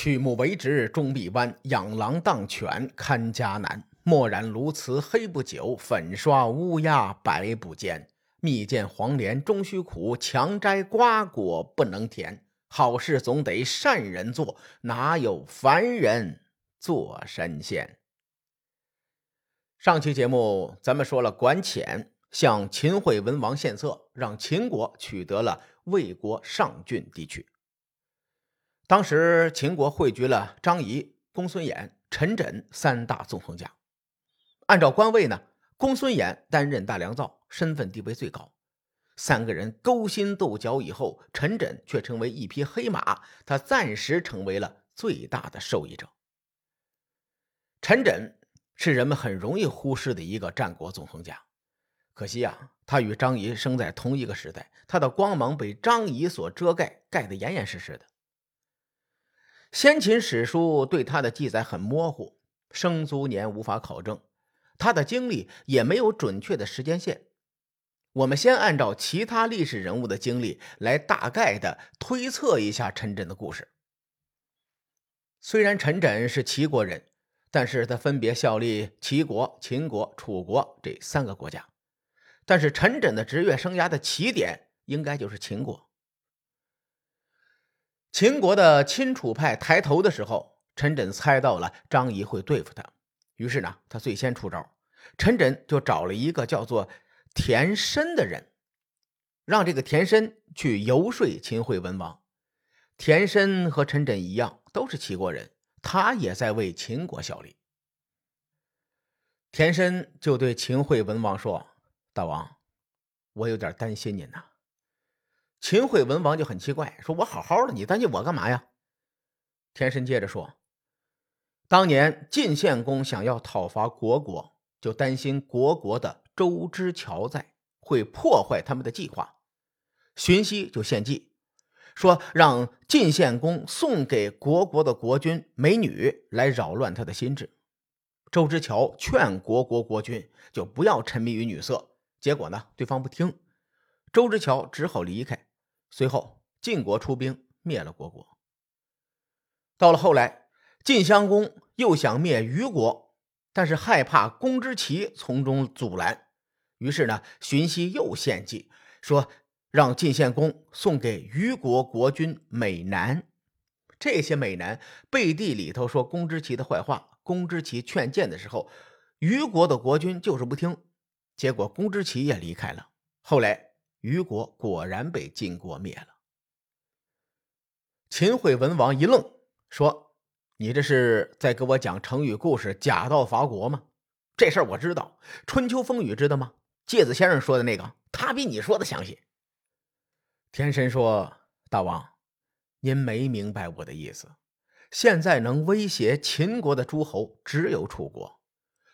曲木为直终必弯，养狼当犬看家难。墨染鸬鹚黑不久，粉刷乌鸦白不坚。蜜饯黄连终须苦，强摘瓜果不能甜。好事总得善人做，哪有凡人做神仙？上期节目咱们说了，管浅向秦惠文王献策，让秦国取得了魏国上郡地区。当时秦国汇聚了张仪、公孙衍、陈轸三大纵横家。按照官位呢，公孙衍担任大良造，身份地位最高。三个人勾心斗角以后，陈轸却成为一匹黑马，他暂时成为了最大的受益者。陈轸是人们很容易忽视的一个战国纵横家，可惜啊，他与张仪生在同一个时代，他的光芒被张仪所遮盖，盖得严严实实的。先秦史书对他的记载很模糊，生卒年无法考证，他的经历也没有准确的时间线。我们先按照其他历史人物的经历来大概的推测一下陈轸的故事。虽然陈轸是齐国人，但是他分别效力齐国、秦国、楚国这三个国家，但是陈轸的职业生涯的起点应该就是秦国。秦国的亲楚派抬头的时候，陈轸猜到了张仪会对付他，于是呢，他最先出招。陈轸就找了一个叫做田申的人，让这个田申去游说秦惠文王。田申和陈轸一样，都是齐国人，他也在为秦国效力。田申就对秦惠文王说：“大王，我有点担心您呐。”秦惠文王就很奇怪，说：“我好好的，你担心我干嘛呀？”田申接着说：“当年晋献公想要讨伐国国，就担心国国的周之乔在会破坏他们的计划，荀息就献计，说让晋献公送给国国的国君美女来扰乱他的心智。周之乔劝国国国君就不要沉迷于女色，结果呢，对方不听，周之乔只好离开。”随后，晋国出兵灭了国国。到了后来，晋襄公又想灭虞国，但是害怕公之奇从中阻拦，于是呢，荀息又献计说，让晋献公送给虞国国君美男。这些美男背地里头说公之奇的坏话。公之奇劝谏的时候，虞国的国君就是不听，结果公之奇也离开了。后来。虞国果然被晋国灭了。秦惠文王一愣，说：“你这是在给我讲成语故事‘假道伐国’吗？这事儿我知道，《春秋风雨》知道吗？介子先生说的那个，他比你说的详细。”天神说：“大王，您没明白我的意思。现在能威胁秦国的诸侯只有楚国，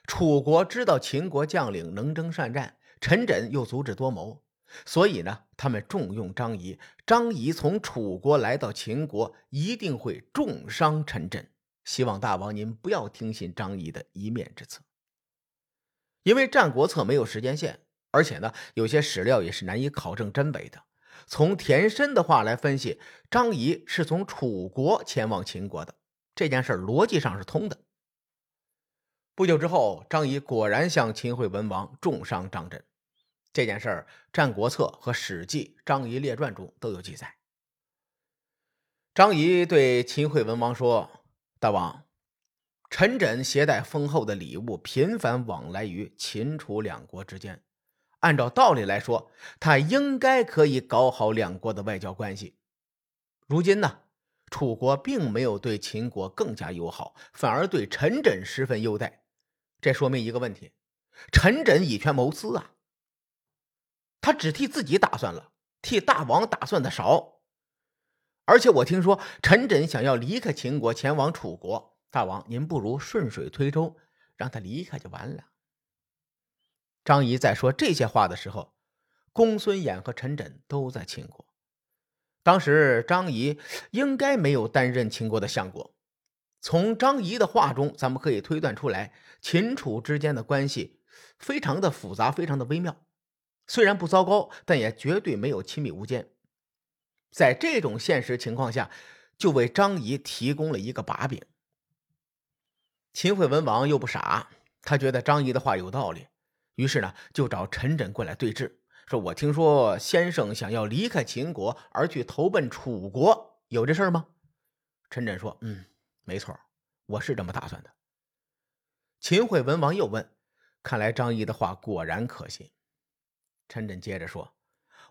楚国知道秦国将领能征善战，陈轸又足智多谋。”所以呢，他们重用张仪。张仪从楚国来到秦国，一定会重伤陈轸。希望大王您不要听信张仪的一面之词，因为《战国策》没有时间线，而且呢，有些史料也是难以考证真伪的。从田申的话来分析，张仪是从楚国前往秦国的，这件事逻辑上是通的。不久之后，张仪果然向秦惠文王重伤张震。这件事儿，《战国策》和《史记·张仪列传》中都有记载。张仪对秦惠文王说：“大王，陈轸携带丰厚的礼物，频繁往来于秦楚两国之间。按照道理来说，他应该可以搞好两国的外交关系。如今呢，楚国并没有对秦国更加友好，反而对陈轸十分优待。这说明一个问题：陈轸以权谋私啊！”他只替自己打算了，替大王打算的少。而且我听说陈轸想要离开秦国，前往楚国。大王，您不如顺水推舟，让他离开就完了。张仪在说这些话的时候，公孙衍和陈轸都在秦国。当时张仪应该没有担任秦国的相国。从张仪的话中，咱们可以推断出来，秦楚之间的关系非常的复杂，非常的微妙。虽然不糟糕，但也绝对没有亲密无间。在这种现实情况下，就为张仪提供了一个把柄。秦惠文王又不傻，他觉得张仪的话有道理，于是呢就找陈轸过来对质，说：“我听说先生想要离开秦国而去投奔楚国，有这事儿吗？”陈轸说：“嗯，没错，我是这么打算的。”秦惠文王又问：“看来张仪的话果然可信。”陈轸接着说：“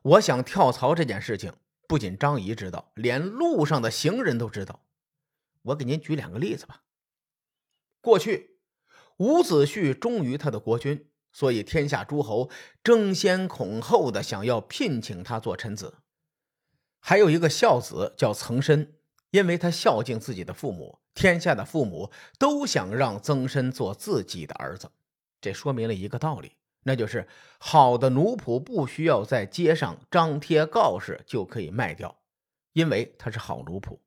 我想跳槽这件事情，不仅张仪知道，连路上的行人都知道。我给您举两个例子吧。”过去，伍子胥忠于他的国君，所以天下诸侯争先恐后的想要聘请他做臣子。还有一个孝子叫曾参，因为他孝敬自己的父母，天下的父母都想让曾参做自己的儿子。这说明了一个道理，那就是好的奴仆不需要在街上张贴告示就可以卖掉，因为他是好奴仆。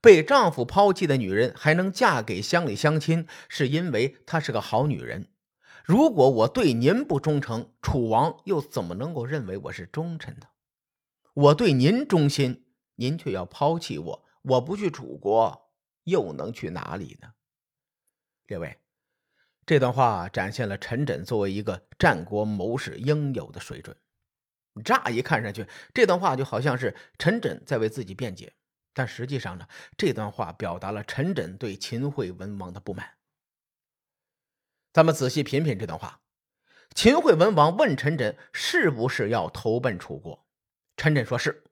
被丈夫抛弃的女人还能嫁给乡里乡亲，是因为她是个好女人。如果我对您不忠诚，楚王又怎么能够认为我是忠臣呢？我对您忠心，您却要抛弃我，我不去楚国，又能去哪里呢？列位，这段话展现了陈轸作为一个战国谋士应有的水准。乍一看上去，这段话就好像是陈轸在为自己辩解。但实际上呢，这段话表达了陈轸对秦惠文王的不满。咱们仔细品品这段话。秦惠文王问陈轸是不是要投奔楚国，陈轸说是。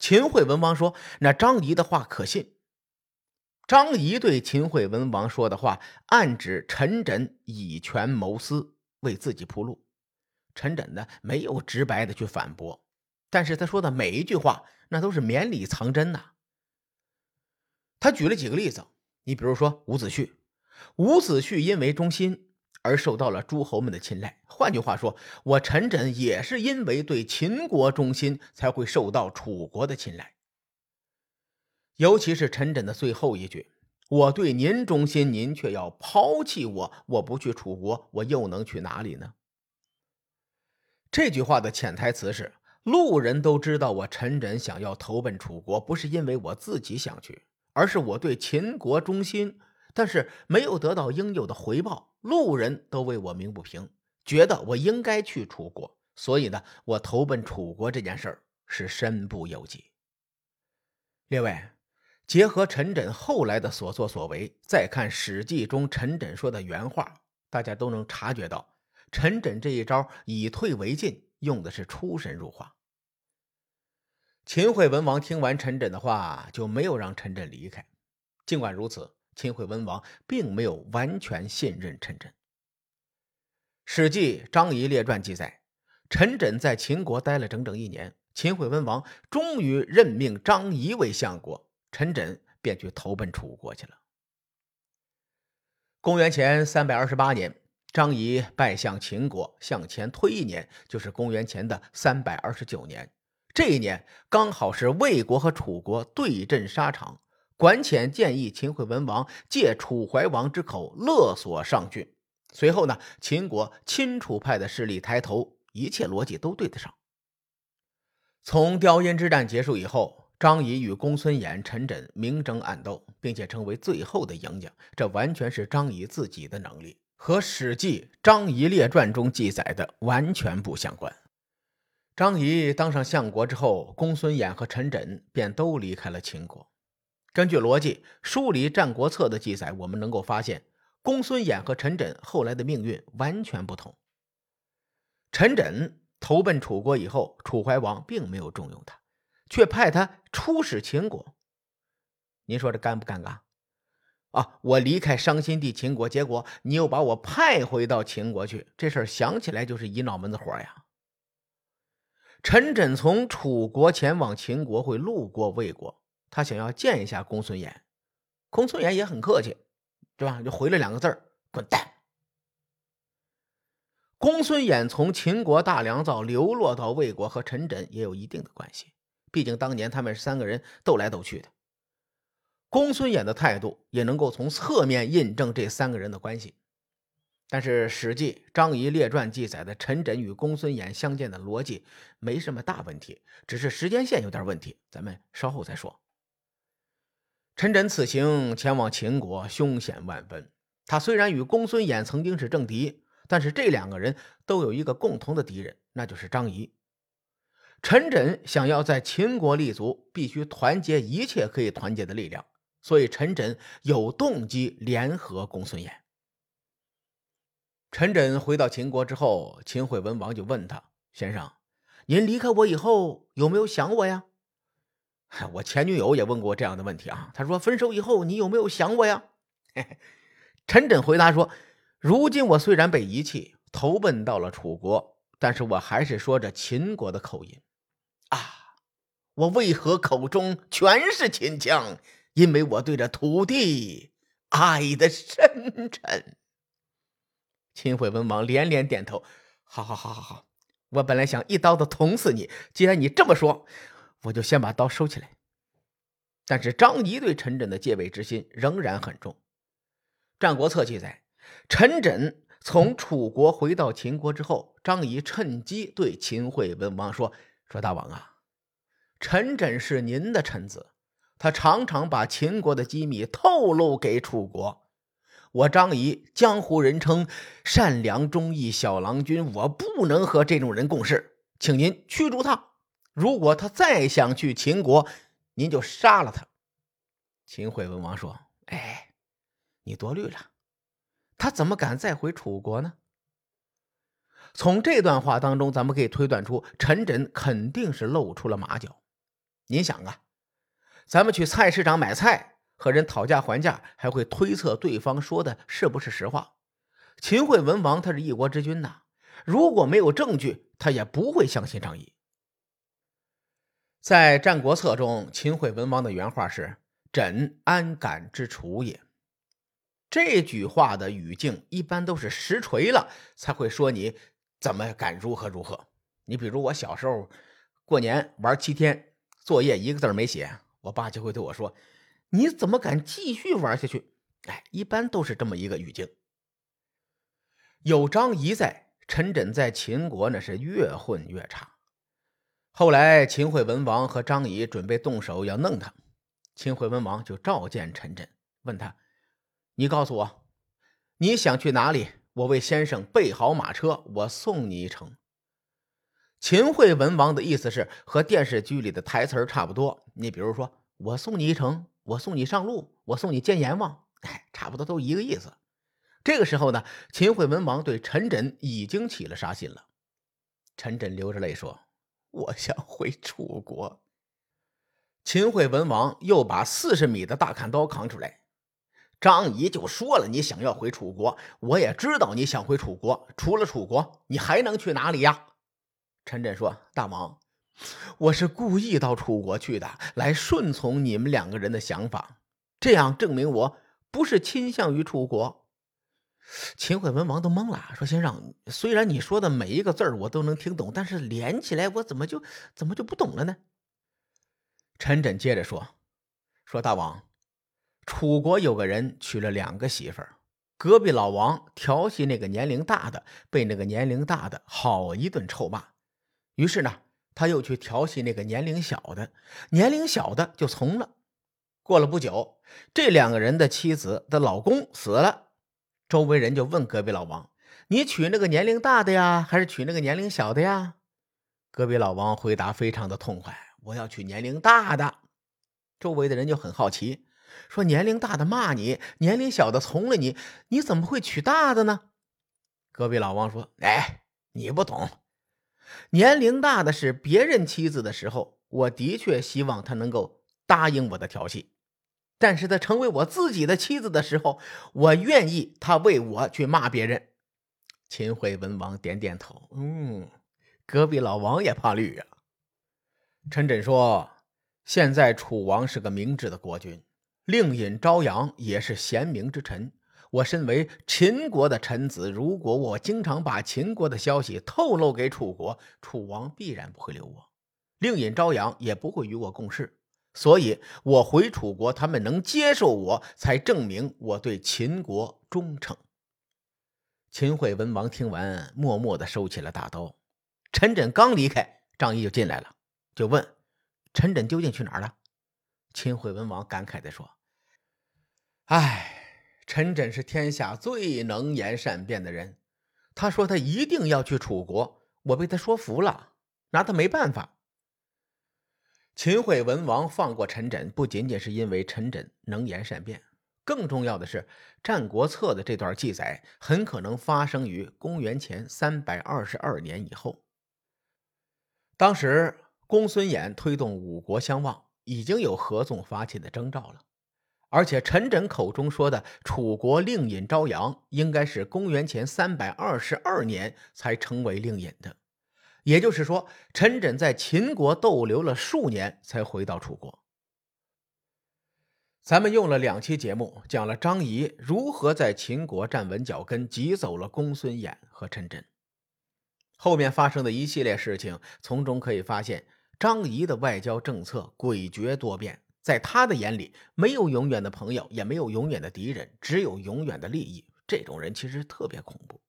秦惠文王说：“那张仪的话可信？”张仪对秦惠文王说的话，暗指陈轸以权谋私，为自己铺路。陈轸呢，没有直白的去反驳。但是他说的每一句话，那都是绵里藏针呐。他举了几个例子，你比如说伍子胥，伍子胥因为忠心而受到了诸侯们的青睐。换句话说，我陈轸也是因为对秦国忠心，才会受到楚国的青睐。尤其是陈轸的最后一句：“我对您忠心，您却要抛弃我，我不去楚国，我又能去哪里呢？”这句话的潜台词是。路人都知道我陈轸想要投奔楚国，不是因为我自己想去，而是我对秦国忠心，但是没有得到应有的回报。路人都为我鸣不平，觉得我应该去楚国，所以呢，我投奔楚国这件事儿是身不由己。列位，结合陈轸后来的所作所为，再看《史记》中陈轸说的原话，大家都能察觉到，陈轸这一招以退为进。用的是出神入化。秦惠文王听完陈轸的话，就没有让陈轸离开。尽管如此，秦惠文王并没有完全信任陈轸。《史记·张仪列传》记载，陈轸在秦国待了整整一年，秦惠文王终于任命张仪为相国，陈轸便去投奔楚国去了。公元前三百二十八年。张仪拜向秦国，向前推一年，就是公元前的三百二十九年。这一年刚好是魏国和楚国对阵沙场。管浅建议秦惠文王借楚怀王之口勒索上郡。随后呢，秦国亲楚派的势力抬头，一切逻辑都对得上。从雕阴之战结束以后，张仪与公孙衍、陈轸明争暗斗，并且成为最后的赢家，这完全是张仪自己的能力。和《史记·张仪列传》中记载的完全不相关。张仪当上相国之后，公孙衍和陈轸便都离开了秦国。根据逻辑梳理《战国策》的记载，我们能够发现，公孙衍和陈轸后来的命运完全不同。陈轸投奔楚国以后，楚怀王并没有重用他，却派他出使秦国。您说这尴不尴尬？啊！我离开伤心地秦国，结果你又把我派回到秦国去，这事儿想起来就是一脑门子火呀。陈轸从楚国前往秦国，会路过魏国，他想要见一下公孙衍，公孙衍也很客气，对吧？就回了两个字儿：“滚蛋。”公孙衍从秦国大良造流落到魏国，和陈轸也有一定的关系，毕竟当年他们三个人斗来斗去的。公孙衍的态度也能够从侧面印证这三个人的关系，但是《史记·张仪列传》记载的陈轸与公孙衍相见的逻辑没什么大问题，只是时间线有点问题，咱们稍后再说。陈轸此行前往秦国，凶险万分。他虽然与公孙衍曾经是政敌，但是这两个人都有一个共同的敌人，那就是张仪。陈轸想要在秦国立足，必须团结一切可以团结的力量，所以陈轸有动机联合公孙衍。陈轸回到秦国之后，秦惠文王就问他：“先生，您离开我以后有没有想我呀？” 我前女友也问过这样的问题啊。她说：“分手以后你有没有想我呀？”陈轸回答说：“如今我虽然被遗弃，投奔到了楚国，但是我还是说着秦国的口音！我为何口中全是秦腔？因为我对这土地爱的深沉。”秦惠文王连连点头：“好好好好好，我本来想一刀子捅死你，既然你这么说，我就先把刀收起来。”但是张仪对陈轸的戒备之心仍然很重。《战国策》记载，陈轸从楚国回到秦国之后，张仪趁机对秦惠文王说：“说大王啊，陈轸是您的臣子，他常常把秦国的机密透露给楚国。我张仪江湖人称善良忠义小郎君，我不能和这种人共事，请您驱逐他。如果他再想去秦国，您就杀了他。”秦惠文王说：“哎。”你多虑了，他怎么敢再回楚国呢？从这段话当中，咱们可以推断出陈轸肯定是露出了马脚。您想啊，咱们去菜市场买菜，和人讨价还价，还会推测对方说的是不是实话。秦惠文王他是一国之君呐，如果没有证据，他也不会相信张仪。在《战国策》中，秦惠文王的原话是：“轸安敢之楚也。”这句话的语境一般都是实锤了才会说你怎么敢如何如何。你比如我小时候过年玩七天，作业一个字没写，我爸就会对我说：“你怎么敢继续玩下去？”哎，一般都是这么一个语境。有张仪在，陈轸在秦国那是越混越差。后来秦惠文王和张仪准备动手要弄他，秦惠文王就召见陈轸，问他。你告诉我，你想去哪里？我为先生备好马车，我送你一程。秦惠文王的意思是和电视剧里的台词差不多。你比如说，我送你一程，我送你上路，我送你见阎王，哎，差不多都一个意思。这个时候呢，秦惠文王对陈轸已经起了杀心了。陈轸流着泪说：“我想回楚国。”秦惠文王又把四十米的大砍刀扛出来。张仪就说了：“你想要回楚国，我也知道你想回楚国。除了楚国，你还能去哪里呀？”陈轸说：“大王，我是故意到楚国去的，来顺从你们两个人的想法，这样证明我不是倾向于楚国。”秦惠文王都懵了，说：“先生，虽然你说的每一个字我都能听懂，但是连起来我怎么就怎么就不懂了呢？”陈轸接着说：“说大王。”楚国有个人娶了两个媳妇儿，隔壁老王调戏那个年龄大的，被那个年龄大的好一顿臭骂。于是呢，他又去调戏那个年龄小的，年龄小的就从了。过了不久，这两个人的妻子的老公死了，周围人就问隔壁老王：“你娶那个年龄大的呀，还是娶那个年龄小的呀？”隔壁老王回答非常的痛快：“我要娶年龄大的。”周围的人就很好奇。说年龄大的骂你，年龄小的从了你，你怎么会娶大的呢？隔壁老王说：“哎，你不懂，年龄大的是别人妻子的时候，我的确希望他能够答应我的调戏；但是他成为我自己的妻子的时候，我愿意他为我去骂别人。”秦惠文王点点头，嗯，隔壁老王也怕绿啊。陈轸说：“现在楚王是个明智的国君。”令尹朝阳也是贤明之臣。我身为秦国的臣子，如果我经常把秦国的消息透露给楚国，楚王必然不会留我，令尹朝阳也不会与我共事。所以，我回楚国，他们能接受我，才证明我对秦国忠诚。秦惠文王听完，默默地收起了大刀。陈轸刚离开，张仪就进来了，就问陈轸究竟去哪儿了。秦惠文王感慨地说。唉，陈轸是天下最能言善辩的人。他说他一定要去楚国，我被他说服了，拿他没办法。秦惠文王放过陈轸，不仅仅是因为陈轸能言善辩，更重要的是，《战国策》的这段记载很可能发生于公元前三百二十二年以后。当时，公孙衍推动五国相望，已经有合纵发起的征兆了。而且，陈轸口中说的楚国令尹朝阳，应该是公元前三百二十二年才成为令尹的。也就是说，陈轸在秦国逗留了数年，才回到楚国。咱们用了两期节目，讲了张仪如何在秦国站稳脚跟，挤走了公孙衍和陈轸。后面发生的一系列事情，从中可以发现，张仪的外交政策诡谲多变。在他的眼里，没有永远的朋友，也没有永远的敌人，只有永远的利益。这种人其实特别恐怖。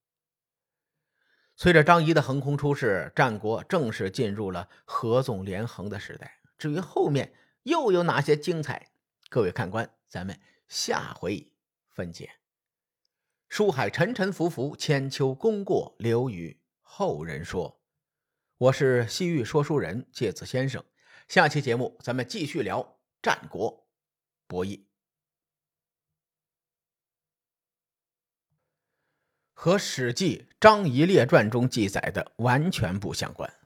随着张仪的横空出世，战国正式进入了合纵连横的时代。至于后面又有哪些精彩，各位看官，咱们下回分解。书海沉沉浮浮，千秋功过留与后人说。我是西域说书人介子先生，下期节目咱们继续聊战国博弈。和《史记·张仪列传》中记载的完全不相关。